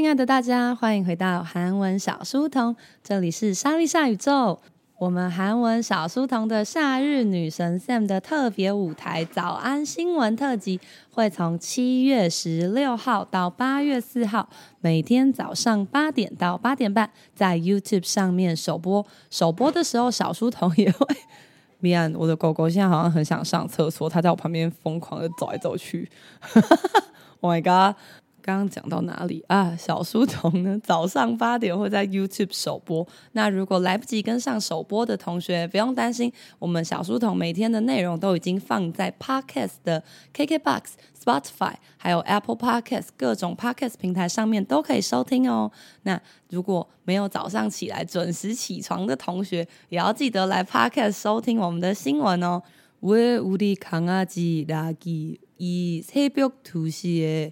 亲爱的大家，欢迎回到韩文小书童，这里是莎莉莎宇宙。我们韩文小书童的夏日女神 Sam 的特别舞台早安新闻特辑，会从七月十六号到八月四号，每天早上八点到八点半，在 YouTube 上面首播。首播的时候，小书童也会。미 안， 我的狗狗现在好像很想上厕所，它在我旁边疯狂的走来走去。Oh my god！刚刚讲到哪里啊？小书童呢？早上八点会在 YouTube 首播。那如果来不及跟上首播的同学，不用担心，我们小书童每天的内容都已经放在 Podcast 的 KKBox、Spotify，还有 Apple Podcast 各种 Podcast 平台上面都可以收听哦。那如果没有早上起来准时起床的同学，也要记得来 Podcast 收听我们的新闻哦。왜우리강아지락이이새벽2시에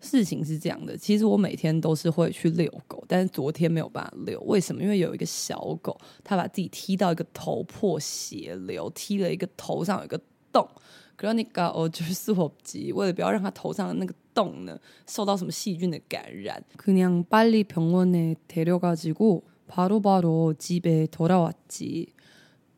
事情是这样的，其实我每天都是会去遛狗，但是昨天没有办法遛。为什么？因为有一个小狗，它把自己踢到一个头破血流，踢了一个头上有一个洞。그러니까어쩔수없지，为了不要让它头上的那个洞呢受到什么细菌的感染，그냥빨리병원에데려가지고바로바로집에돌아왔지。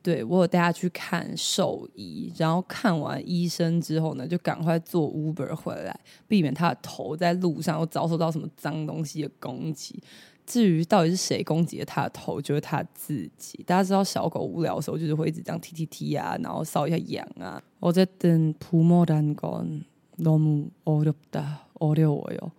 对，我有带他去看兽医，然后看完医生之后呢，就赶快坐 Uber 回来，避免他的头在路上又遭受到什么脏东西的攻击。至于到底是谁攻击了他的头，就是他自己。大家知道小狗无聊的时候就是会一直这样踢踢踢啊，然后搔一下痒啊。어쨌든부모란건너무어렵다어려워요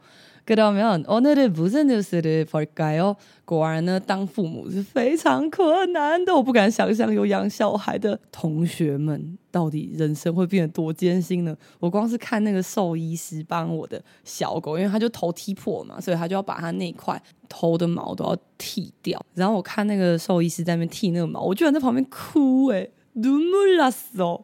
그러면오늘은무슨뉴스를볼까요果然呢，当父母是非常困难的。我不敢想象有养小孩的同学们到底人生会变得多艰辛呢？我光是看那个兽医师帮我的小狗，因为他就头踢破嘛，所以他就要把他那块头的毛都要剃掉。然后我看那个兽医师在那边剃那个毛，我居然在旁边哭诶，눈물났어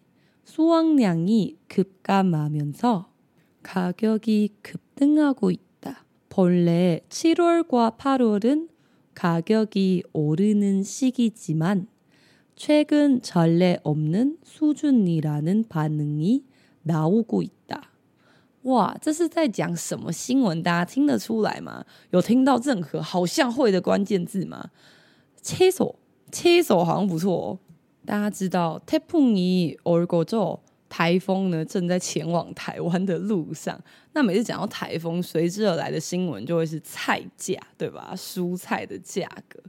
수확량이 급감하면서 가격이 급등하고 있다. 본래 7월과 8월은 가격이 오르는 시기지만 최근 전례 없는 수준이라는 반응이 나오고 있다. 哇，这是在讲什么新闻？大家听得出来吗？有听到任何好像会的关键字吗？채소，채소好像不错哦。 大家知道태풍이올 거죠？台风呢，正在前往台湾的路上。那每次讲到台风，随之而来的新闻就会是菜价，对吧？蔬菜的价格。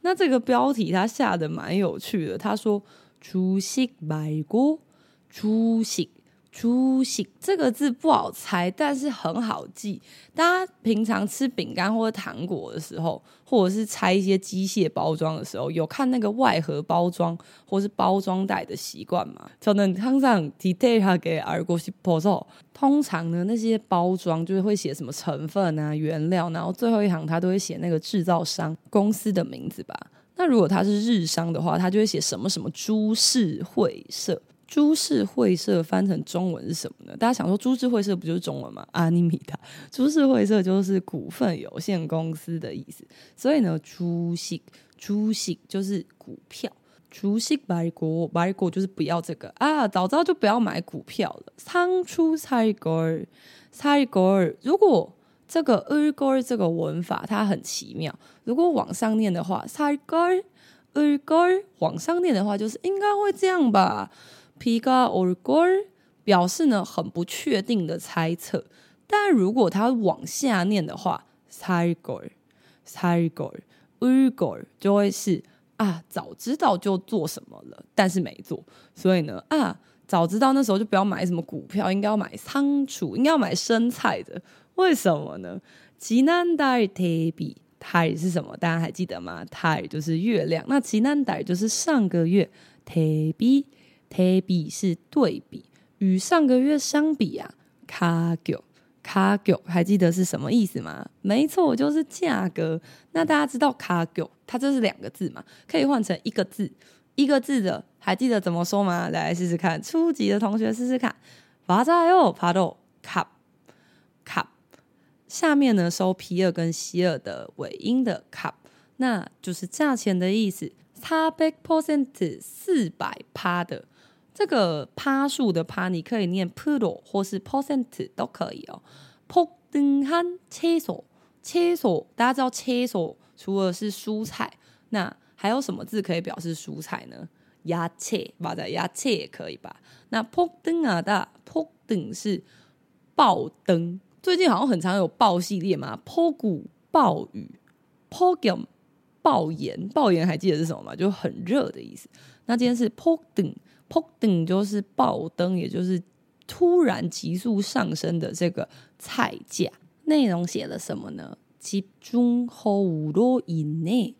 那这个标题它下的蛮有趣的，他说주식말고주식。 出息这个字不好猜，但是很好记。大家平常吃饼干或者糖果的时候，或者是拆一些机械包装的时候，有看那个外盒包装或是包装袋的习惯吗？就能항상디테일하게알고싶어서通常呢，那些包装就是会写什么成分啊、原料，然后最后一行它都会写那个制造商公司的名字吧。那如果它是日商的话，它就会写什么什么株式会社。 株式会社翻成中文是什么呢？大家想说株式会社不就是中文吗？阿尼米塔，株式会社就是股份有限公司的意思。所以呢，株式株式就是股票，株式买股买股就是不要这个啊，早知道就不要买股票了。仓出菜狗儿菜狗儿，如果这个二狗儿这个文法它很奇妙，如果往上念的话，菜狗儿二狗儿往上念的话，就是应该会这样吧。비가올걸表示呢很不确定的猜测，但如果它往下念的话，살걸살걸을걸就会是啊，早知道就做什么了，但是没做，所以呢啊， 早知道那时候就不要买什么股票，应该要买仓储，应该要买生菜的。为什么呢？지난달 대비，달是什么？大家还记得吗？달就是月亮，那지난달就是上个月。대비， 对比是对比，与上个月相比啊，卡久卡久，还记得是什么意思吗？没错，就是价格。那大家知道卡久，它这是两个字嘛，可以换成一个字，一个字的，还记得怎么说吗？来试试看，初级的同学试试看，发财哦，发到卡卡，下面呢收皮尔跟希尔的尾音的卡，那就是价钱的意思。差百 percent 四百趴的，这个趴数的趴，你可以念 pro 或是 percent 都可以哦。폭등한채 소， 채소大家知道채소除了是蔬菜，那还有什么字可以表示蔬菜呢？야채，맞아야채也可以吧？那폭등하다，폭등是暴登，最近好像很常有暴系列嘛，폭우暴雨，폭염暴炎，暴炎还记得是什么吗？就很热的意思。那今天是폭 등， 폭 破顶就是爆灯，也就是突然急速上升的这个菜价。内容写了什么呢？集中货物多以内，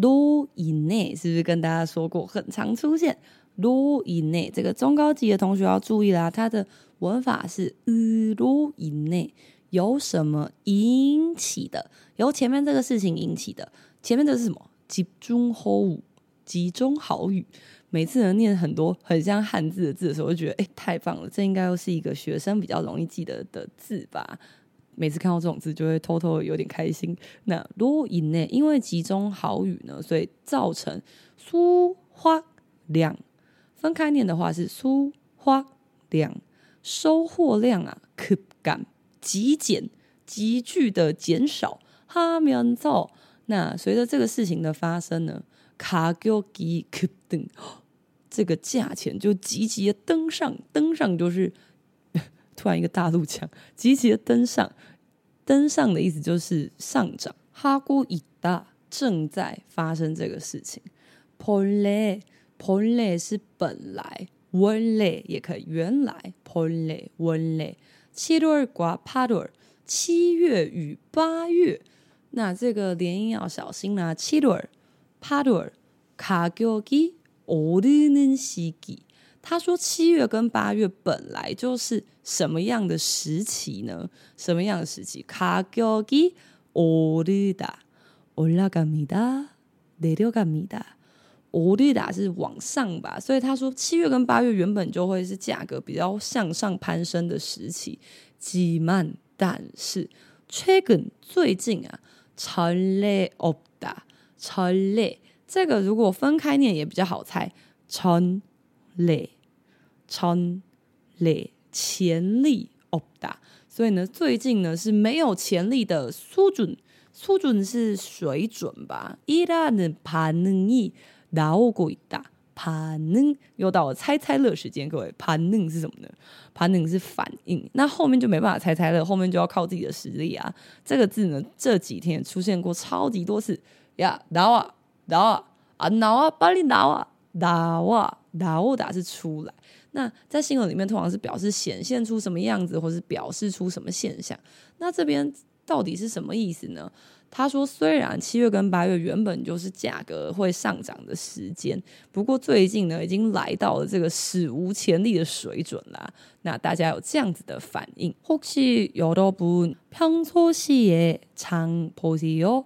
多以内是不是跟大家说过很常出现？多以内这个中高级的同学要注意啦，它的文法是“于多以内”由什么引起的？由前面这个事情引起的。前面的是什么？集中好雨，集中好雨。每次能念很多很像汉字的字的时候，我就觉得哎、太棒了！这应该又是一个学生比较容易记得的字吧。每次看到这种字，就会偷偷有点开心。那罗隐呢？因为集中好语呢，所以造成苏花量分开念的话是苏花量，收获量啊，可感极简，急剧的减少。哈免奏。那随着这个事情的发生呢，卡给我给可等。这个价钱就急急的登上，登上就是 突然一个大陆强，急急的登上，登上的意思就是上涨。哈古伊达正在发生这个事情。ponle 是本来，wenle 也可以原来，ponle wenle。七月与八月，那这个连音要小心啦。七月八月，kagogi。 오르는시기。他说七月跟八月本来就是什么样的时期呢？什么样的时期？가격이오르다올라갑니다 내려갑니다 오르다是往上吧，所以他说七月跟八月原本就会是价格比较向上攀升的时期。지만但是최근最近啊，전례없다 전례 这个如果分开念也比较好猜，전 례。 천리潜力없다，所以呢，最近呢是没有潜力的수준수준是水准吧？이라는반응이나오고있다 반응又到了猜猜乐时间，各位，반응是什么呢？반응是反应，那后面就没办法猜猜乐，后面就要靠自己的实力啊。这个字呢，这几天也出现过超级多次呀，나와 나와아나와빨리나와나와나오다是出来。那在新闻里面通常是表示显现出什么样子，或是表示出什么现象。那这边到底是什么意思呢？他说，虽然七月跟八月原本就是价格会上涨的时间，不过最近呢已经来到了这个史无前例的水准啦。那大家有这样子的反应？혹시여러분평소시에장보세요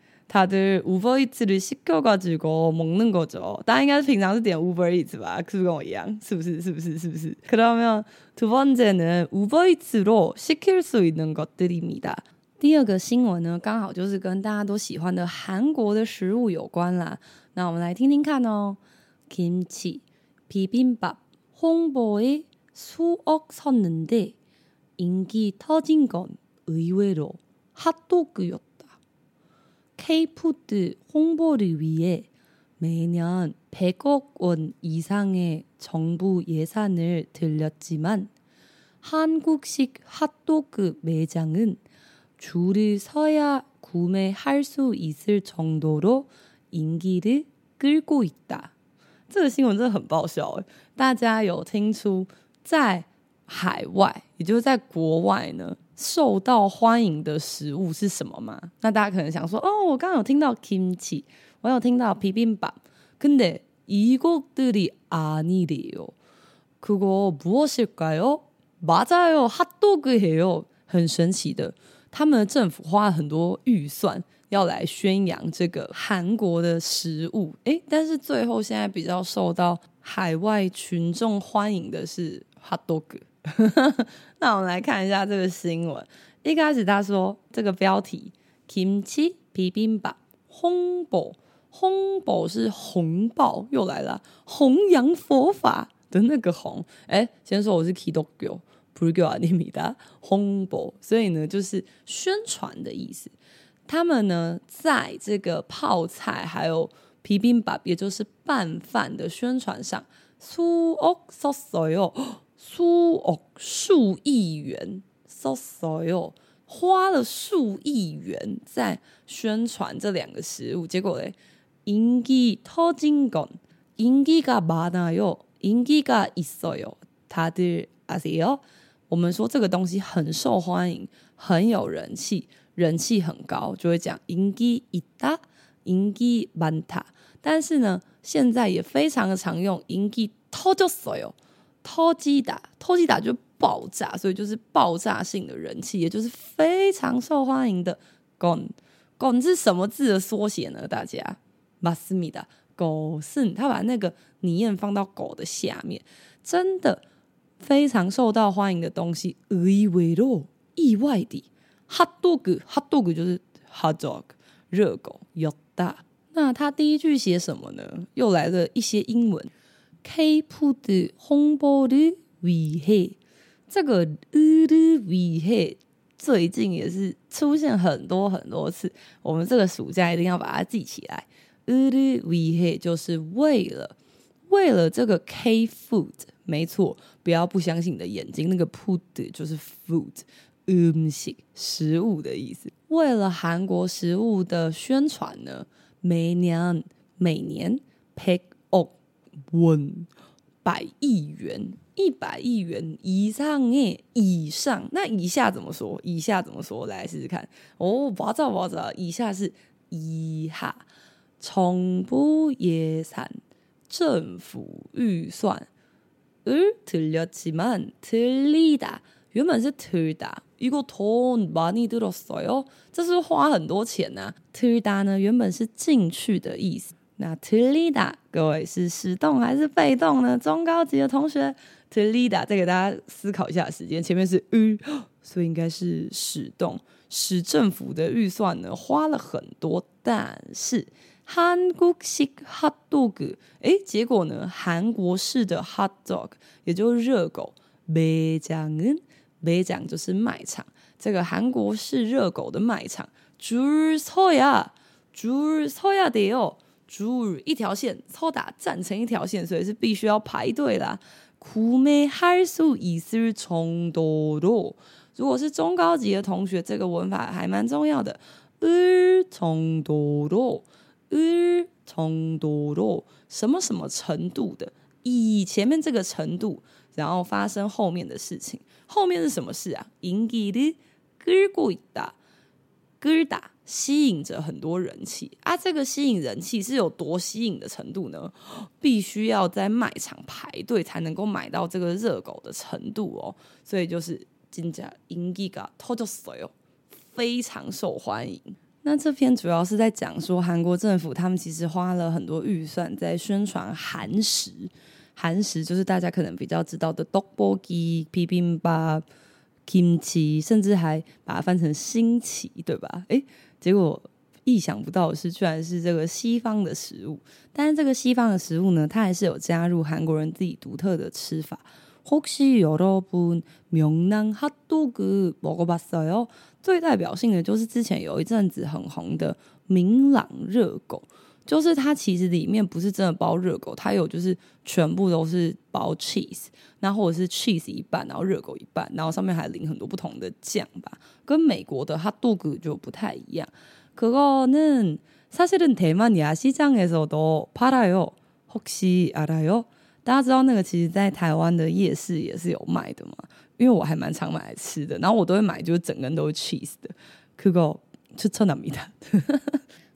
他的 Uber Eats 시켜가지고먹는거죠大家应该是平常是点 Uber Eats 吧？是不是跟我一样？是不是？是不是？是不是？그러면두번째는 Uber Eats로 시킬 수 있는 것들입니다。第二个新闻呢，刚好就是跟大家都喜欢的韩国的食物有关啦。那我们来听听看哦。김치비빔밥홍보에수억썼는데이 인기 터진 건 의외로 핫도그였다. K푸드 홍보를 위해 매년 100억 원 이상의 정부 예산을 들였지만 한국식 핫도그 매장은 줄을 서야 구매할 수 있을 정도로 인기를 끌고 있다。这个新闻真的很爆笑诶，大家有听出在 海外，也就是在国外呢，受到欢迎的食物是什么吗？那大家可能想说，哦，我刚刚有听到 kimchi，我有听到 bibimbap，근데이것들이아니래요그거무엇일까요？ 맞아요， 핫도그예요，很神奇的。他们的政府花了很多预算要来宣扬这个韩国的食物，诶，但是最后现在比较受到海外群众欢迎的是 hotdog。 那我们来看一下这个新闻。一开始他说这个标题：kimchi 皮冰吧红宝红宝是红宝又来了，弘扬佛法的那个红。哎，先说我是 kidogyo prugyo a n i m i d 红宝，所以呢就是宣传的意思。他们呢在这个泡菜还有皮冰吧，也就是拌饭的宣传上，苏哦，嗦嗦哟。数亿数亿元썼어요，花了数亿元在宣传这两个食物。结果嘞，인기터진건인기가많아요인기가있어요다들아세요？我们说这个东西很受欢迎，很有人气，人气很高，就会讲인기있다인기많다。但是呢，现在也非常的常用인기터졌어요 偷鸡打，偷鸡打就爆炸，所以就是爆炸性的人气，也就是非常受欢迎的。Gon，Gon 是什么字的缩写呢？大家，马斯米达，狗是，他把那个泥音放到狗的下面，真的非常受到欢迎的东西。意外的，Hot Dog，Hot Dog 就是 Hot Dog，热狗。有大那他第一句写什么呢？又来了一些英文。K푸드 홍보를위해，这个을위해最近也是出现很多很多次，我们这个暑假一定要把它记起来。을위해就是为了，为了这个 K food。没错，不要不相信你的眼睛。那个 put 就是 food，음식食物的意思。为了韩国食物的宣传呢，每年每年 백억 원，百亿元，一百亿元以上诶，以上。那以下怎么说？以下怎么说？来试试看。哦，不知道，不知道。以下是以下，정부예산，政府预算。을들렸지만들리다原本是들다이거돈많이들었어요这是花很多钱呐、啊。들다呢原本是进去的意思。 那들리다各位是使动还是被动呢？中高级的同学들리다再给大家思考一下时间。前面是을所以应该是使动，使政府的预算呢花了很多，但是。韩国式 hot dog，哎，结果呢？韩国式的 hot dog，也就是热狗，매장은 매장就是卖场。这个韩国式热狗的卖场，줄서야줄서야돼요 줄一条线，서다站成一条线，所以是必须要排队啦。구매할수있을정도로，如果是中高级的同学，这个文法还蛮重要的。을정도로 을 정도로什么什么程度的，以前面这个程度，然后发生后面的事情，后面是什么事啊？인기를끌고있다끌다 吸引着很多人气啊。这个吸引人气是有多吸引的程度呢？必须要在卖场排队才能够买到这个热狗的程度哦。所以就是金家英吉嘎托就死，非常受欢迎。那这篇主要是在讲说，韩国政府他们其实花了很多预算在宣传韩食，韩食就是大家可能比较知道的 dog bogi、皮冰巴、kimchi，甚至还把它翻成新奇，对吧？诶、结果意想不到的是，居然是这个西方的食物。但是这个西方的食物呢，它还是有加入韩国人自己独特的吃法。 혹시여러분명랑핫도그먹어봤어요？最代表性的就是之前有一阵子很红的明朗热狗， 就是它其实里面不是真的包热狗，它有就是全部都是包 cheese，然后或者是 cheese 一半，然后热狗一半，然后上面还淋很多不同的酱吧，跟美国的 hot dog 就不太一样。可그거는사실은대만야시장에서도팔아요혹시알아요大家知道那个其实，在台湾的夜市也是有卖的嘛，因为我还蛮常买来吃的，然后我都会买，就是整根都是 cheese 的。그거추천합니다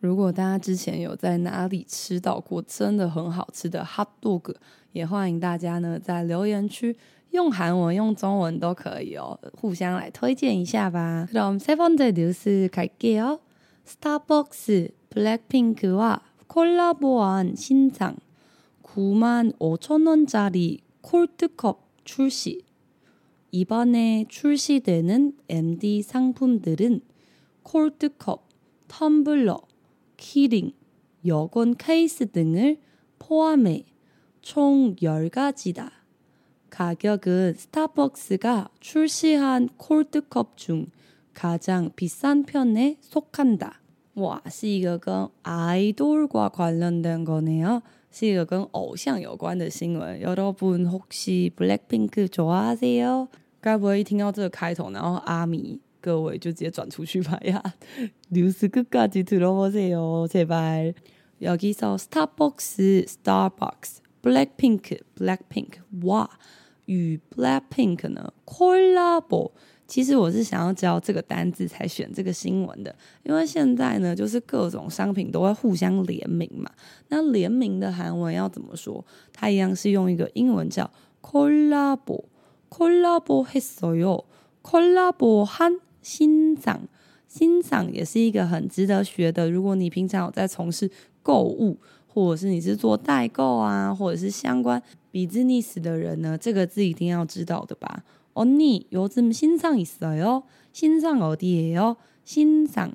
如果大家之前有在哪里吃到过真的很好吃的 hot dog，也欢迎大家呢在留言区用韩文、用中文都可以哦，互相来推荐一下吧。그럼세번째뉴스갈게요。스타벅스 블랙핑크와 콜라보한 신상 9만 5천 원짜리 콜드컵 출시. 이번에 출시되는 MD 상품들은 콜드컵, 텀블러, 키링, 여권 케이스 등을 포함해 총 10가지다. 가격은 스타벅스가 출시한 콜드컵 중 가장 비싼 편에 속한다. 哇，是一个跟 爱豆과 관련된 거네요。是一个跟偶像有关的新闻。여러분혹시 블랙핑크 좋아하세요？该不会一听到这个开头，然后阿米 各位就直接转出去吧呀？뉴스 끝까지 들어보세요，제발。 여기서 스타벅스、 Starbucks、블랙핑크、 블랙핑크 哇，与 블랙핑크呢 콜라보。其实我是想要教这个单字才选这个新闻的，因为现在呢，就是各种商品都会互相联名嘛。那联名的韩文要怎么说？它一样是用一个英文叫 “콜라보”，“콜라보 했어요”。“콜라보 한” 欣赏，欣赏也是一个很值得学的。如果你平常有在从事购物，或者是你是做代购啊，或者是相关 business 的人呢，这个字一定要知道的吧。언니요즘신상있어요신상어디예요 신상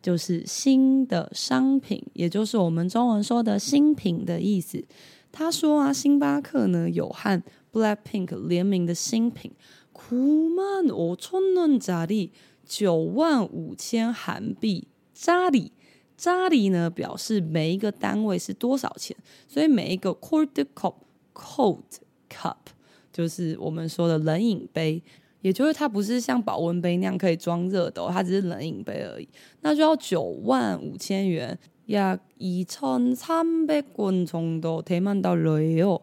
就是新的商品，也就是我们中文说的新品的意思。他说啊，星巴克呢有和 Blackpink 联名的新品， 구만오천원짜리九万五千韩币。짜리 짜리呢表示每一个单位是多少钱，所以每一个 cold cup cold cup。就是我们说的冷饮杯，也就是它不是像保温杯那样可以装热的，它只是冷饮杯而已。那就要九万五千元，呀，一千三百원정도대만달러예요。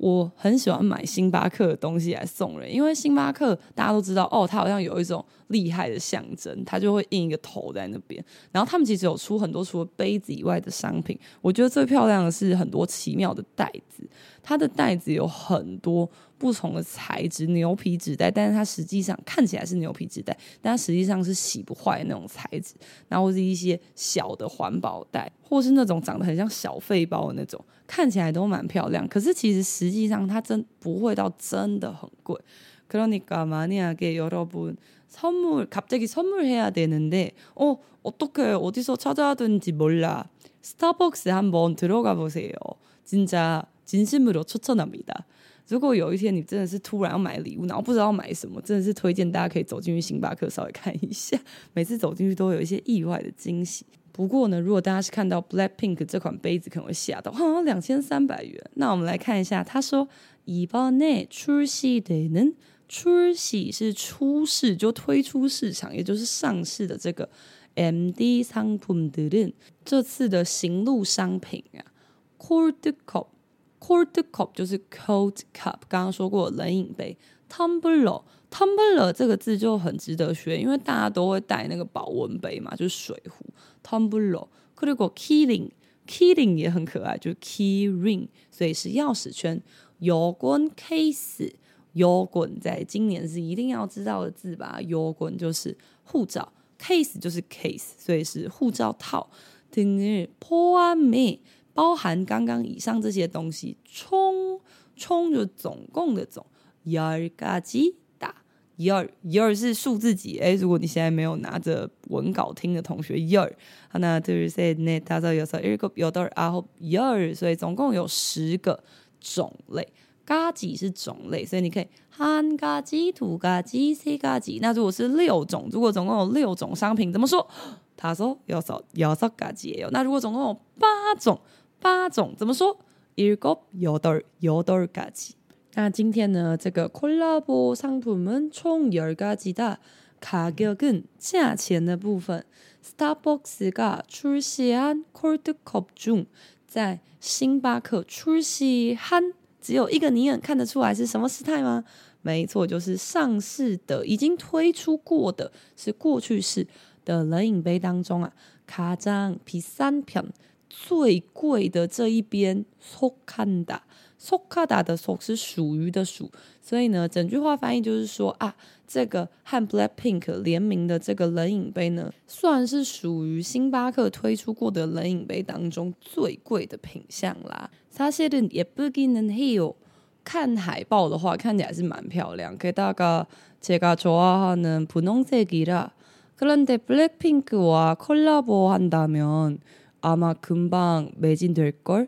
我很喜欢买星巴克的东西来送人，因为星巴克大家都知道哦，它好像有一种厉害的象征，它就会印一个头在那边。然后他们其实有出很多除了杯子以外的商品，我觉得最漂亮的是很多奇妙的袋子，它的袋子有很多。不同的材质，牛皮纸袋，但是它实际上看起来是牛皮纸袋，但它实际上是洗不坏的那种材质。然后或是一些小的环保袋，或是那种长得很像小废包的那种，看起来都蛮漂亮。可是其实实际上它真不会到真的很贵。그러니까만약에여러분 선물갑자기선물해야되는데어어떻게어디서찾아야되는지몰라스타벅스한번들어가보세요진짜진심으로추천합니다如果有一天你真的是突然要买礼物，然后不知道买什么，真的是推荐大家可以走进去星巴克稍微看一下。每次走进去都有一些意外的惊喜。不过呢，如果大家是看到 Blackpink 这款杯子，可能会吓到，哈，两千三百元。那我们来看一下，他说이번에출시되는 出喜是出市，就推出市场，也就是上市的这个 MD 商品的这次的行路商品啊，Cold Cup，Cold Cup 就是 Cold Cup，刚刚说过冷饮杯，Tumbler，Tumbler 这个字就很值得学，因为大家都会带那个保温杯嘛，就是水壶，Tumbler，可果 Keyring，Keyring 也很可爱，就是 Keyring，所以是钥匙圈，有关 case。摇滚在今年是一定要知道的字吧摇滚就是护照 case 就是 case 所以是护照套。听日 po 阿妹包含刚刚以上这些东西冲冲就总共的总幺二嘎叽哒幺二幺二是数字几哎如果你现在没有拿着文稿听的同学幺二那就是 say 那他说有时候有点儿啊吼幺儿所以总共有十个种类。嘎几是种类，所以你可以한가지두가지세가지。那如果是六种，如果总共有六种商品，怎么说？他说要少要少嘎几也有。那如果总共有八种，八种怎么说？일곱여덟여덟가지。那今天呢，这个콜라보상품은총열가지다가격은价钱的部分，Starbucks 가출시한콜드컵중在星巴克出시한 只有一个，你能看得出来是什么时态吗？没错，就是上市的已经推出过的是过去式的冷饮杯当中啊，卡章比三瓶最贵的这一边看的。소카다的속是属于的属，所以呢，整句话翻译就是说啊，这个和 Blackpink 联名的这个冷饮杯呢，算是属于星巴克推出过的冷饮杯当中最贵的品项啦。사실은예쁘기는해요。看海报的话，看起来是蛮漂亮。게다가제가좋아하는분홍색이라그런데블랙핑크와콜라보한다면아마금방매진될걸。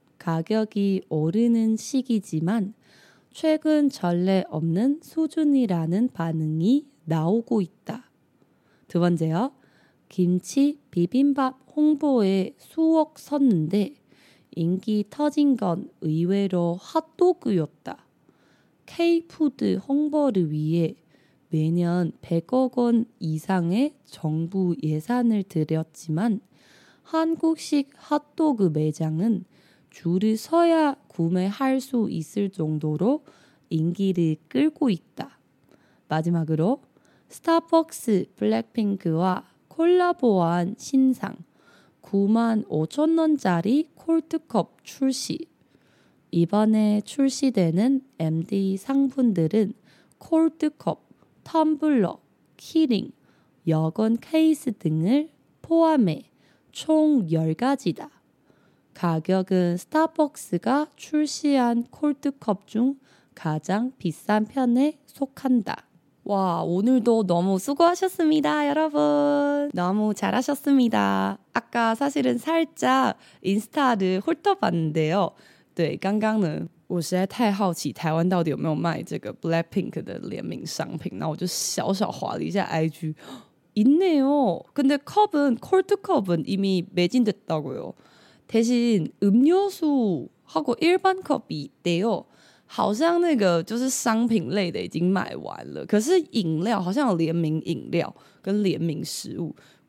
가격이 오르는 시기지만 최근 전례 없는 수준이라는 반응이 나오고 있다. 두 번째요. 김치 비빔밥 홍보에 수억 섰는데 인기 터진 건 의외로 핫도그였다. K푸드 홍보를 위해 매년 100억 원 이상의 정부 예산을 들였지만 한국식 핫도그 매장은 줄을 서야 구매할 수 있을 정도로 인기를 끌고 있다. 마지막으로 스타벅스 블랙핑크와 콜라보한 신상 9만 5천 원짜리 콜드컵 출시. 이번에 출시되는 MD 상품들은 콜드컵, 텀블러, 키링, 여권 케이스 등을 포함해 총 10가지다. 가격은 스타벅스가 출시한 콜드컵 중 가장 비싼 편에 속한다. 와, 오늘도 너무 수고하셨습니다, 여러분. 너무 잘하셨습니다. 아까 사실은 살짝 인스타를 훑어봤는데요. 对，刚刚呢，我实在太好奇台湾到底有没有卖这个 Blackpink 的联名商品，那我就小小滑了一下 IG，있네요. 근데 컵은 콜드컵은 이미 매진됐다고요. 대신 음료수하고 일반 컵이 있대요. 好像那个就是商品类的已经卖完了，可是饮料好像有联名饮料跟联名食物。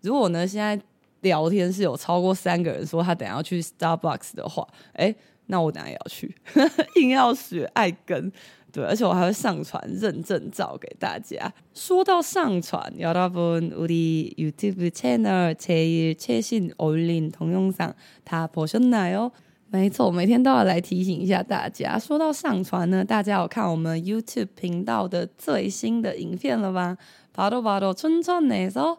如果呢，现在聊天是有超过三个人说他等下要去 Starbucks 的话，哎，那我等下也要去，硬要学爱跟，对，而且我还会上传认证照给大家。说到上传，여러분우리 YouTube 채널제일최신올린동영상다보셨나요？没错，每天都要来提醒一下大家。说到上传呢，大家有看我们 YouTube 频道的最新的影片了吧？바로바로춘천에서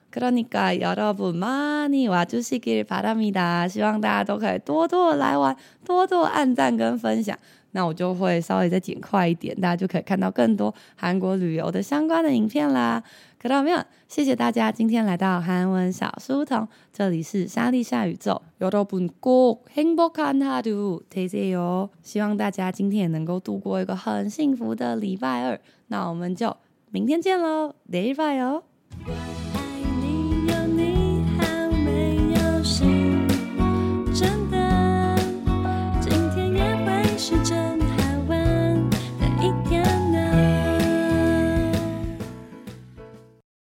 그러니까여러분많이와주시길바랍니다希望大家都可以多多来玩，多多按赞跟分享。那我就会稍微再剪快一点，大家就可以看到更多韩国旅游的相关的影片啦。看到没有？谢谢大家今天来到韩文小书童，这里是莎莉夏宇宙。여러분꼭행복한하루되세요。希望大家今天也能够度过一个很幸福的礼拜二。那我们就明天见喽，내일봐요。